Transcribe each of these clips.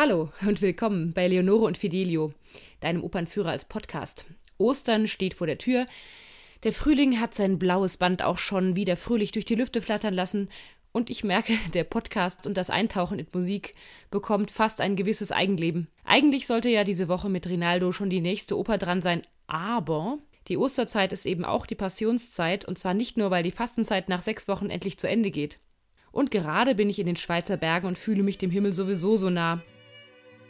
Hallo und willkommen bei Leonore und Fidelio, deinem Opernführer als Podcast. Ostern steht vor der Tür. Der Frühling hat sein blaues Band auch schon wieder fröhlich durch die Lüfte flattern lassen. Und ich merke, der Podcast und das Eintauchen in Musik bekommt fast ein gewisses Eigenleben. Eigentlich sollte ja diese Woche mit Rinaldo schon die nächste Oper dran sein, aber die Osterzeit ist eben auch die Passionszeit und zwar nicht nur, weil die Fastenzeit nach sechs Wochen endlich zu Ende geht. Und gerade bin ich in den Schweizer Bergen und fühle mich dem Himmel sowieso so nah.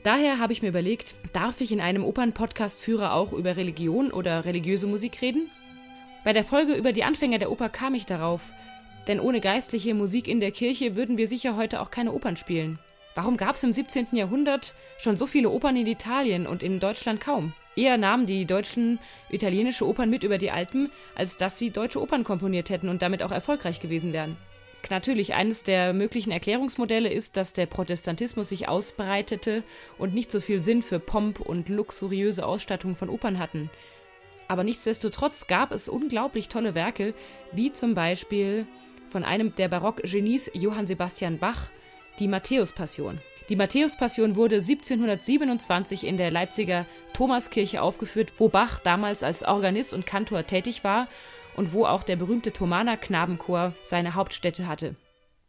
Daher habe ich mir überlegt, darf ich in einem Opernpodcast-Führer auch über Religion oder religiöse Musik reden? Bei der Folge über die Anfänger der Oper kam ich darauf, denn ohne geistliche Musik in der Kirche würden wir sicher heute auch keine Opern spielen. Warum gab es im 17. Jahrhundert schon so viele Opern in Italien und in Deutschland kaum? Eher nahmen die Deutschen italienische Opern mit über die Alpen, als dass sie deutsche Opern komponiert hätten und damit auch erfolgreich gewesen wären. Natürlich, eines der möglichen Erklärungsmodelle ist, dass der Protestantismus sich ausbreitete und nicht so viel Sinn für Pomp und luxuriöse Ausstattung von Opern hatten. Aber nichtsdestotrotz gab es unglaublich tolle Werke, wie zum Beispiel von einem der Barock-Genies Johann Sebastian Bach, die Matthäus-Passion. Die Matthäus-Passion wurde 1727 in der Leipziger Thomaskirche aufgeführt, wo Bach damals als Organist und Kantor tätig war und wo auch der berühmte Thomaner Knabenchor seine Hauptstätte hatte.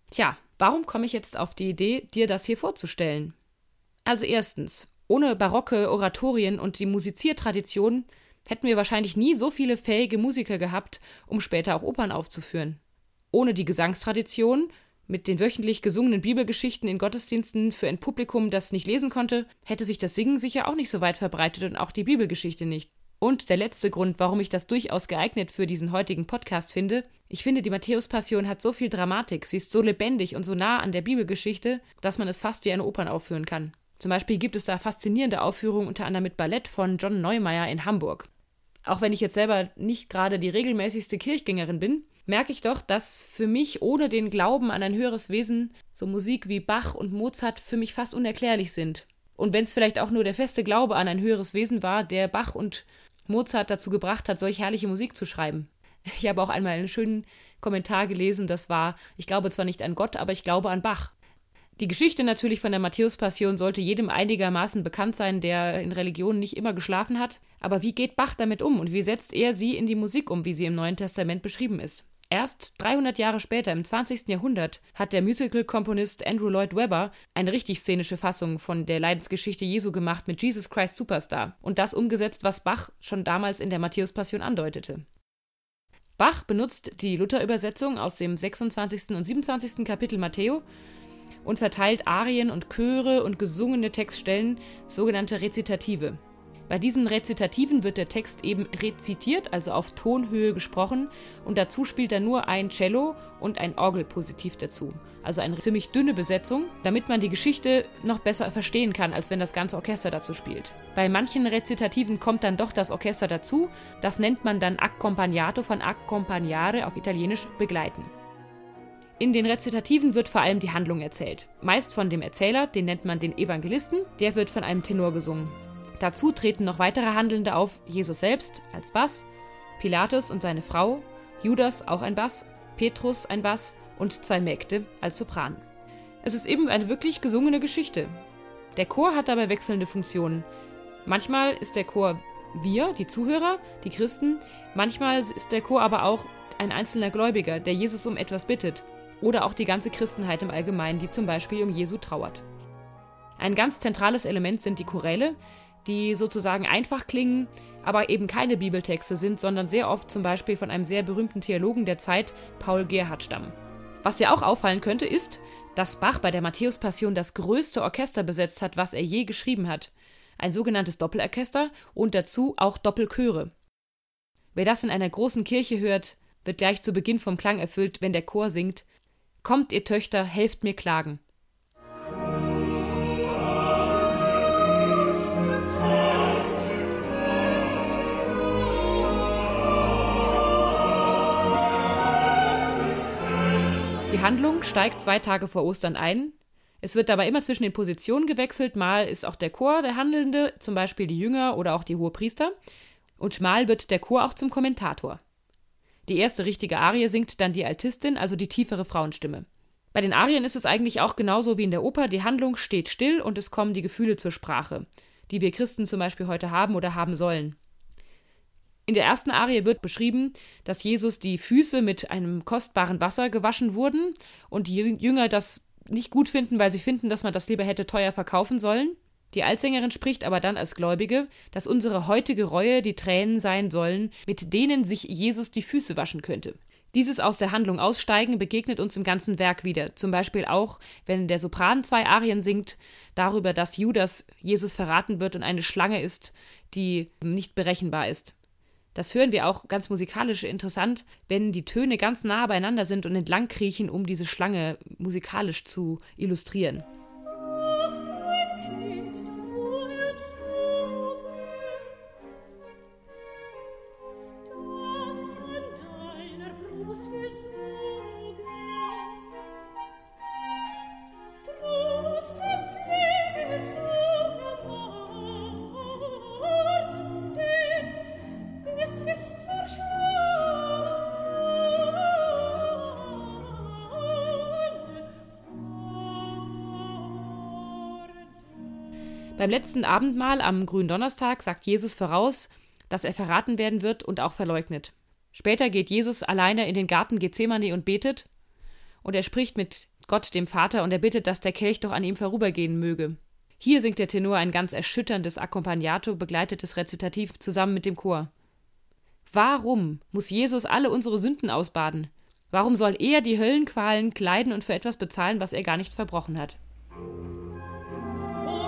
Tja, warum komme ich jetzt auf die Idee, dir das hier vorzustellen? Also erstens, ohne barocke Oratorien und die Musiziertradition hätten wir wahrscheinlich nie so viele fähige Musiker gehabt, um später auch Opern aufzuführen. Ohne die Gesangstradition, mit den wöchentlich gesungenen Bibelgeschichten in Gottesdiensten für ein Publikum, das nicht lesen konnte, hätte sich das Singen sicher auch nicht so weit verbreitet und auch die Bibelgeschichte nicht. Und der letzte Grund, warum ich das durchaus geeignet für diesen heutigen Podcast finde, ich finde, die Matthäus-Passion hat so viel Dramatik, sie ist so lebendig und so nah an der Bibelgeschichte, dass man es fast wie eine Opern aufführen kann. Zum Beispiel gibt es da faszinierende Aufführungen unter anderem mit Ballett von John Neumeier in Hamburg. Auch wenn ich jetzt selber nicht gerade die regelmäßigste Kirchgängerin bin, merke ich doch, dass für mich ohne den Glauben an ein höheres Wesen so Musik wie Bach und Mozart für mich fast unerklärlich sind. Und wenn es vielleicht auch nur der feste Glaube an ein höheres Wesen war, der Bach und Mozart dazu gebracht hat, solch herrliche Musik zu schreiben. Ich habe auch einmal einen schönen Kommentar gelesen, das war, ich glaube zwar nicht an Gott, aber ich glaube an Bach. Die Geschichte natürlich von der Matthäus-Passion sollte jedem einigermaßen bekannt sein, der in Religion nicht immer geschlafen hat. Aber wie geht Bach damit um und wie setzt er sie in die Musik um, wie sie im Neuen Testament beschrieben ist? Erst 300 Jahre später, im 20. Jahrhundert, hat der Musical-Komponist Andrew Lloyd Webber eine richtig szenische Fassung von der Leidensgeschichte Jesu gemacht mit Jesus Christ Superstar und das umgesetzt, was Bach schon damals in der Matthäus-Passion andeutete. Bach benutzt die Luther-Übersetzung aus dem 26. und 27. Kapitel Matthäus und verteilt Arien und Chöre und gesungene Textstellen, sogenannte Rezitative. Bei diesen Rezitativen wird der Text eben rezitiert, also auf Tonhöhe gesprochen, und dazu spielt er nur ein Cello und ein Orgelpositiv dazu. Also eine ziemlich dünne Besetzung, damit man die Geschichte noch besser verstehen kann, als wenn das ganze Orchester dazu spielt. Bei manchen Rezitativen kommt dann doch das Orchester dazu, das nennt man dann Accompagnato von accompagnare auf Italienisch begleiten. In den Rezitativen wird vor allem die Handlung erzählt. Meist von dem Erzähler, den nennt man den Evangelisten, der wird von einem Tenor gesungen. Dazu treten noch weitere Handelnde auf, Jesus selbst als Bass, Pilatus und seine Frau, Judas auch ein Bass, Petrus ein Bass und zwei Mägde als Sopran. Es ist eben eine wirklich gesungene Geschichte. Der Chor hat dabei wechselnde Funktionen. Manchmal ist der Chor wir, die Zuhörer, die Christen, manchmal ist der Chor aber auch ein einzelner Gläubiger, der Jesus um etwas bittet, oder auch die ganze Christenheit im Allgemeinen, die zum Beispiel um Jesu trauert. Ein ganz zentrales Element sind die Choräle, die sozusagen einfach klingen, aber eben keine Bibeltexte sind, sondern sehr oft zum Beispiel von einem sehr berühmten Theologen der Zeit, Paul Gerhard, stammen. Was dir auch auffallen könnte, ist, dass Bach bei der Matthäus-Passion das größte Orchester besetzt hat, was er je geschrieben hat. Ein sogenanntes Doppelorchester und dazu auch Doppelchöre. Wer das in einer großen Kirche hört, wird gleich zu Beginn vom Klang erfüllt, wenn der Chor singt: Kommt, ihr Töchter, helft mir klagen. Die Handlung steigt zwei Tage vor Ostern ein. Es wird dabei immer zwischen den Positionen gewechselt. Mal ist auch der Chor der Handelnde, zum Beispiel die Jünger oder auch die Hohepriester. Und mal wird der Chor auch zum Kommentator. Die erste richtige Arie singt dann die Altistin, also die tiefere Frauenstimme. Bei den Arien ist es eigentlich auch genauso wie in der Oper. Die Handlung steht still und es kommen die Gefühle zur Sprache, die wir Christen zum Beispiel heute haben oder haben sollen. In der ersten Arie wird beschrieben, dass Jesus die Füße mit einem kostbaren Wasser gewaschen wurden und die Jünger das nicht gut finden, weil sie finden, dass man das lieber hätte teuer verkaufen sollen. Die Altsängerin spricht aber dann als Gläubige, dass unsere heutige Reue die Tränen sein sollen, mit denen sich Jesus die Füße waschen könnte. Dieses aus der Handlung aussteigen begegnet uns im ganzen Werk wieder, zum Beispiel auch, wenn der Sopran zwei Arien singt, darüber, dass Judas Jesus verraten wird und eine Schlange ist, die nicht berechenbar ist. Das hören wir auch ganz musikalisch interessant, wenn die Töne ganz nah beieinander sind und entlang kriechen, um diese Schlange musikalisch zu illustrieren. Beim letzten Abendmahl am Gründonnerstag sagt Jesus voraus, dass er verraten werden wird und auch verleugnet. Später geht Jesus alleine in den Garten Gethsemane und betet, und er spricht mit Gott, dem Vater, und er bittet, dass der Kelch doch an ihm vorübergehen möge. Hier singt der Tenor ein ganz erschütterndes Accompagnato, begleitetes Rezitativ zusammen mit dem Chor. Warum muss Jesus alle unsere Sünden ausbaden? Warum soll er die Höllenqualen kleiden und für etwas bezahlen, was er gar nicht verbrochen hat? Oh,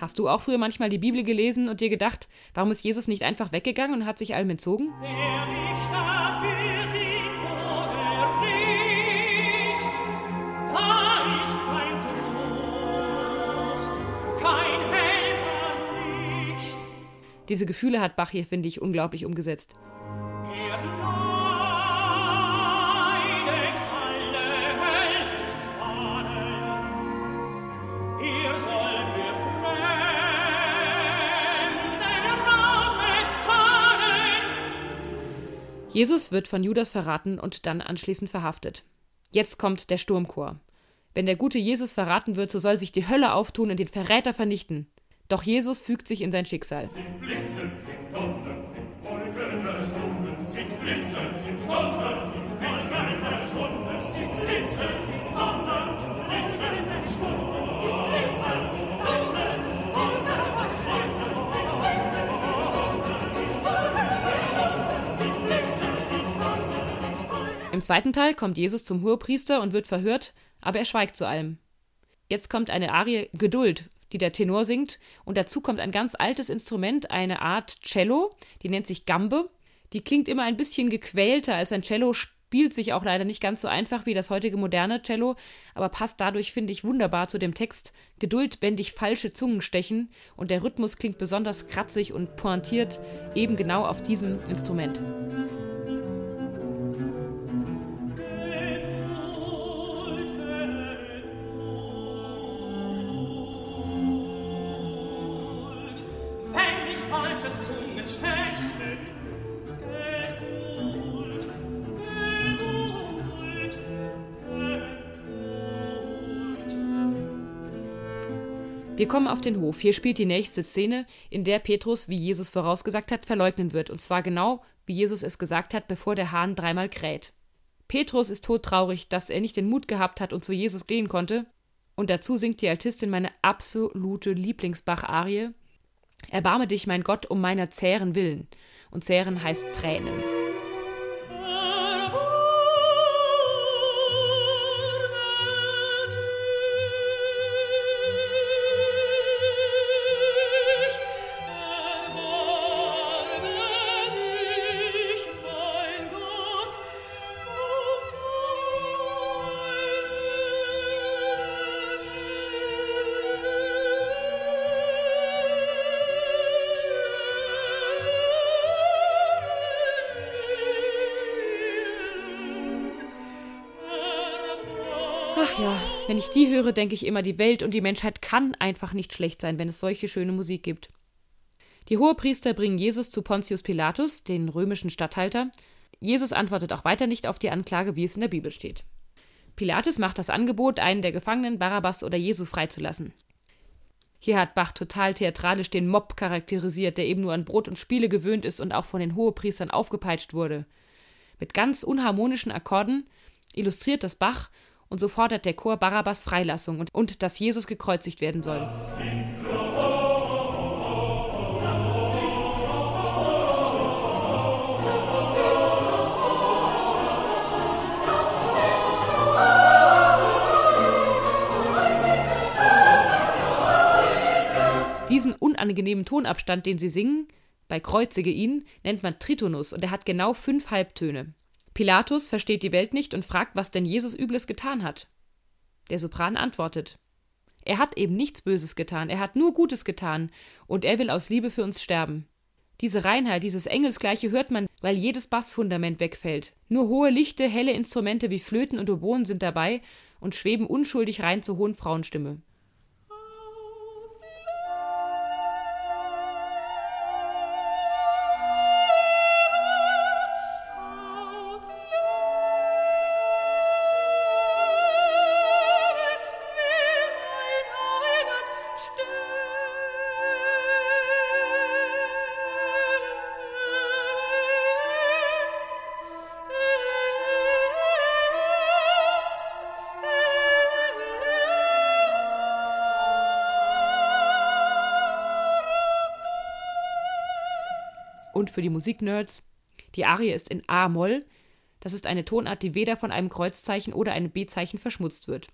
Hast du auch früher manchmal die Bibel gelesen und dir gedacht, warum ist Jesus nicht einfach weggegangen und hat sich allem entzogen? Der Richter führt Diese Gefühle hat Bach hier, finde ich, unglaublich umgesetzt. Jesus wird von Judas verraten und dann anschließend verhaftet. Jetzt kommt der Sturmchor. Wenn der gute Jesus verraten wird, so soll sich die Hölle auftun und den Verräter vernichten. Doch Jesus fügt sich in sein Schicksal. Wolken verschwunden, Wolken verschwunden, Wolken verschwunden, Im zweiten Teil kommt Jesus zum Hohepriester und wird verhört, aber er schweigt zu allem. Jetzt kommt eine Arie Geduld, die der Tenor singt, und dazu kommt ein ganz altes Instrument, eine Art Cello, die nennt sich Gambe. Die klingt immer ein bisschen gequälter als ein Cello, spielt sich auch leider nicht ganz so einfach wie das heutige moderne Cello, aber passt dadurch, finde ich, wunderbar zu dem Text. Geduld, wenn dich falsche Zungen stechen, und der Rhythmus klingt besonders kratzig und pointiert, eben genau auf diesem Instrument. Wir kommen auf den Hof. Hier spielt die nächste Szene, in der Petrus, wie Jesus vorausgesagt hat, verleugnen wird. Und zwar genau, wie Jesus es gesagt hat, bevor der Hahn dreimal kräht. Petrus ist todtraurig, dass er nicht den Mut gehabt hat und zu Jesus gehen konnte. Und dazu singt die Altistin meine absolute Lieblingsbach-Arie. Erbarme dich, mein Gott, um meiner zähren Willen. Und zähren heißt Tränen. Ja, Wenn ich die höre, denke ich immer, die Welt und die Menschheit kann einfach nicht schlecht sein, wenn es solche schöne Musik gibt. Die Hohepriester bringen Jesus zu Pontius Pilatus, den römischen Statthalter. Jesus antwortet auch weiter nicht auf die Anklage, wie es in der Bibel steht. Pilatus macht das Angebot, einen der Gefangenen, Barabbas oder Jesu, freizulassen. Hier hat Bach total theatralisch den Mob charakterisiert, der eben nur an Brot und Spiele gewöhnt ist und auch von den Hohepriestern aufgepeitscht wurde. Mit ganz unharmonischen Akkorden illustriert das Bach und so fordert der Chor Barabbas Freilassung und, und dass Jesus gekreuzigt werden soll. Diesen unangenehmen Tonabstand, den sie singen, bei Kreuzige ihn, nennt man Tritonus und er hat genau fünf Halbtöne. Pilatus versteht die Welt nicht und fragt, was denn Jesus Übles getan hat. Der Sopran antwortet. Er hat eben nichts Böses getan, er hat nur Gutes getan, und er will aus Liebe für uns sterben. Diese Reinheit, dieses Engelsgleiche hört man, weil jedes Bassfundament wegfällt. Nur hohe, lichte, helle Instrumente wie Flöten und Oboen sind dabei und schweben unschuldig rein zur hohen Frauenstimme. Und für die Musiknerds, die Arie ist in A-Moll. Das ist eine Tonart, die weder von einem Kreuzzeichen oder einem B-Zeichen verschmutzt wird.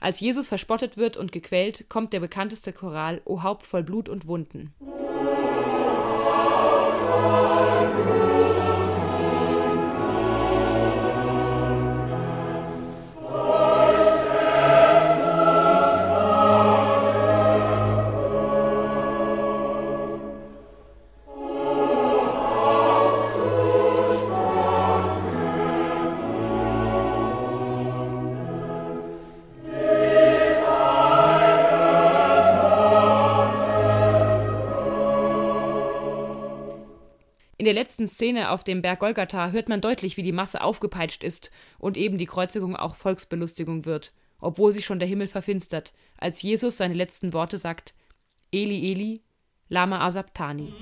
Als Jesus verspottet wird und gequält, kommt der bekannteste Choral O Haupt voll Blut und Wunden. Der letzten Szene auf dem Berg Golgatha hört man deutlich, wie die Masse aufgepeitscht ist und eben die Kreuzigung auch Volksbelustigung wird, obwohl sich schon der Himmel verfinstert, als Jesus seine letzten Worte sagt: Eli, Eli, Lama Asabtani.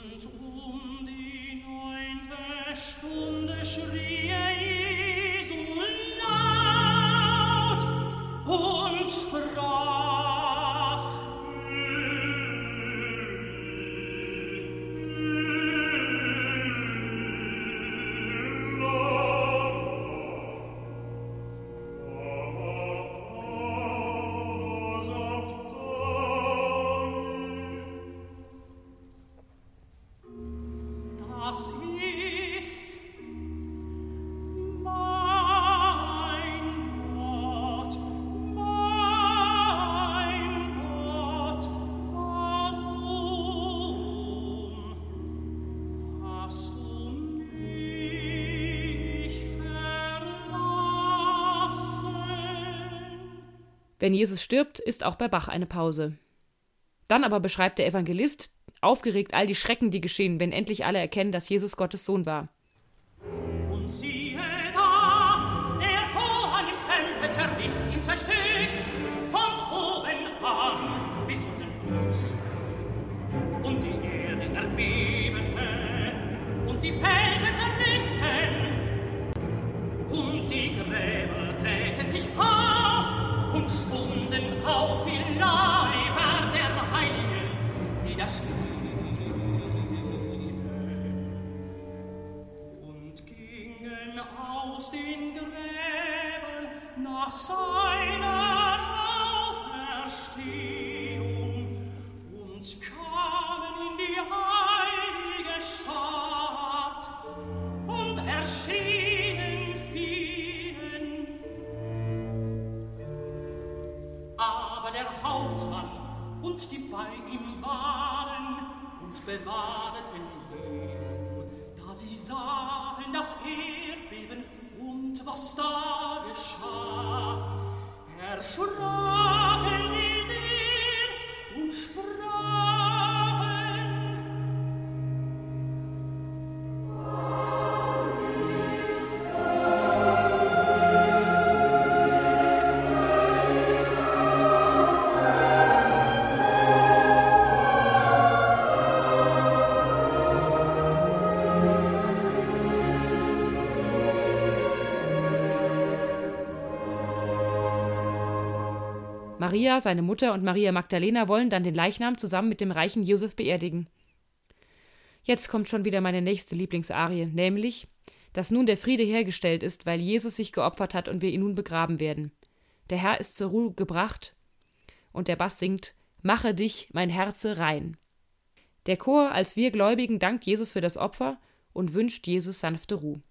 Und Wenn Jesus stirbt, ist auch bei Bach eine Pause. Dann aber beschreibt der Evangelist aufgeregt all die Schrecken, die geschehen, wenn endlich alle erkennen, dass Jesus Gottes Sohn war. Und siehe da, der vor einem Tempel zerriss in zwei Stück, von oben an bis unten aus. Und die Erde erbebte, und die Felsen zerrissen, und die Gräber seiner Auferstehung und Maria, seine Mutter und Maria Magdalena wollen dann den Leichnam zusammen mit dem reichen Josef beerdigen. Jetzt kommt schon wieder meine nächste Lieblingsarie, nämlich, dass nun der Friede hergestellt ist, weil Jesus sich geopfert hat und wir ihn nun begraben werden. Der Herr ist zur Ruhe gebracht und der Bass singt Mache dich, mein Herze, rein. Der Chor als wir Gläubigen dankt Jesus für das Opfer und wünscht Jesus sanfte Ruhe.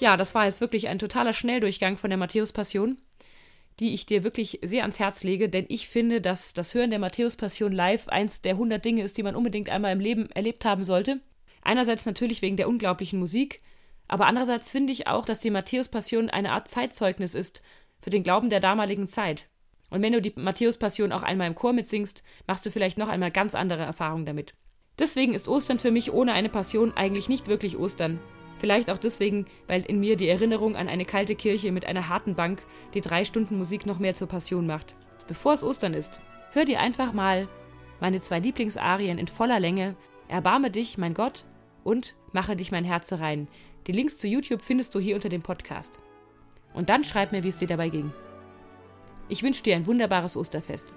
Ja, das war jetzt wirklich ein totaler Schnelldurchgang von der Matthäus-Passion, die ich dir wirklich sehr ans Herz lege, denn ich finde, dass das Hören der Matthäus-Passion live eins der 100 Dinge ist, die man unbedingt einmal im Leben erlebt haben sollte. Einerseits natürlich wegen der unglaublichen Musik, aber andererseits finde ich auch, dass die Matthäus-Passion eine Art Zeitzeugnis ist für den Glauben der damaligen Zeit. Und wenn du die Matthäus-Passion auch einmal im Chor mitsingst, machst du vielleicht noch einmal ganz andere Erfahrungen damit. Deswegen ist Ostern für mich ohne eine Passion eigentlich nicht wirklich Ostern. Vielleicht auch deswegen, weil in mir die Erinnerung an eine kalte Kirche mit einer harten Bank die drei Stunden Musik noch mehr zur Passion macht. Bevor es Ostern ist, hör dir einfach mal meine zwei Lieblingsarien in voller Länge Erbarme dich, mein Gott und Mache dich mein Herz rein. Die Links zu YouTube findest du hier unter dem Podcast. Und dann schreib mir, wie es dir dabei ging. Ich wünsche dir ein wunderbares Osterfest.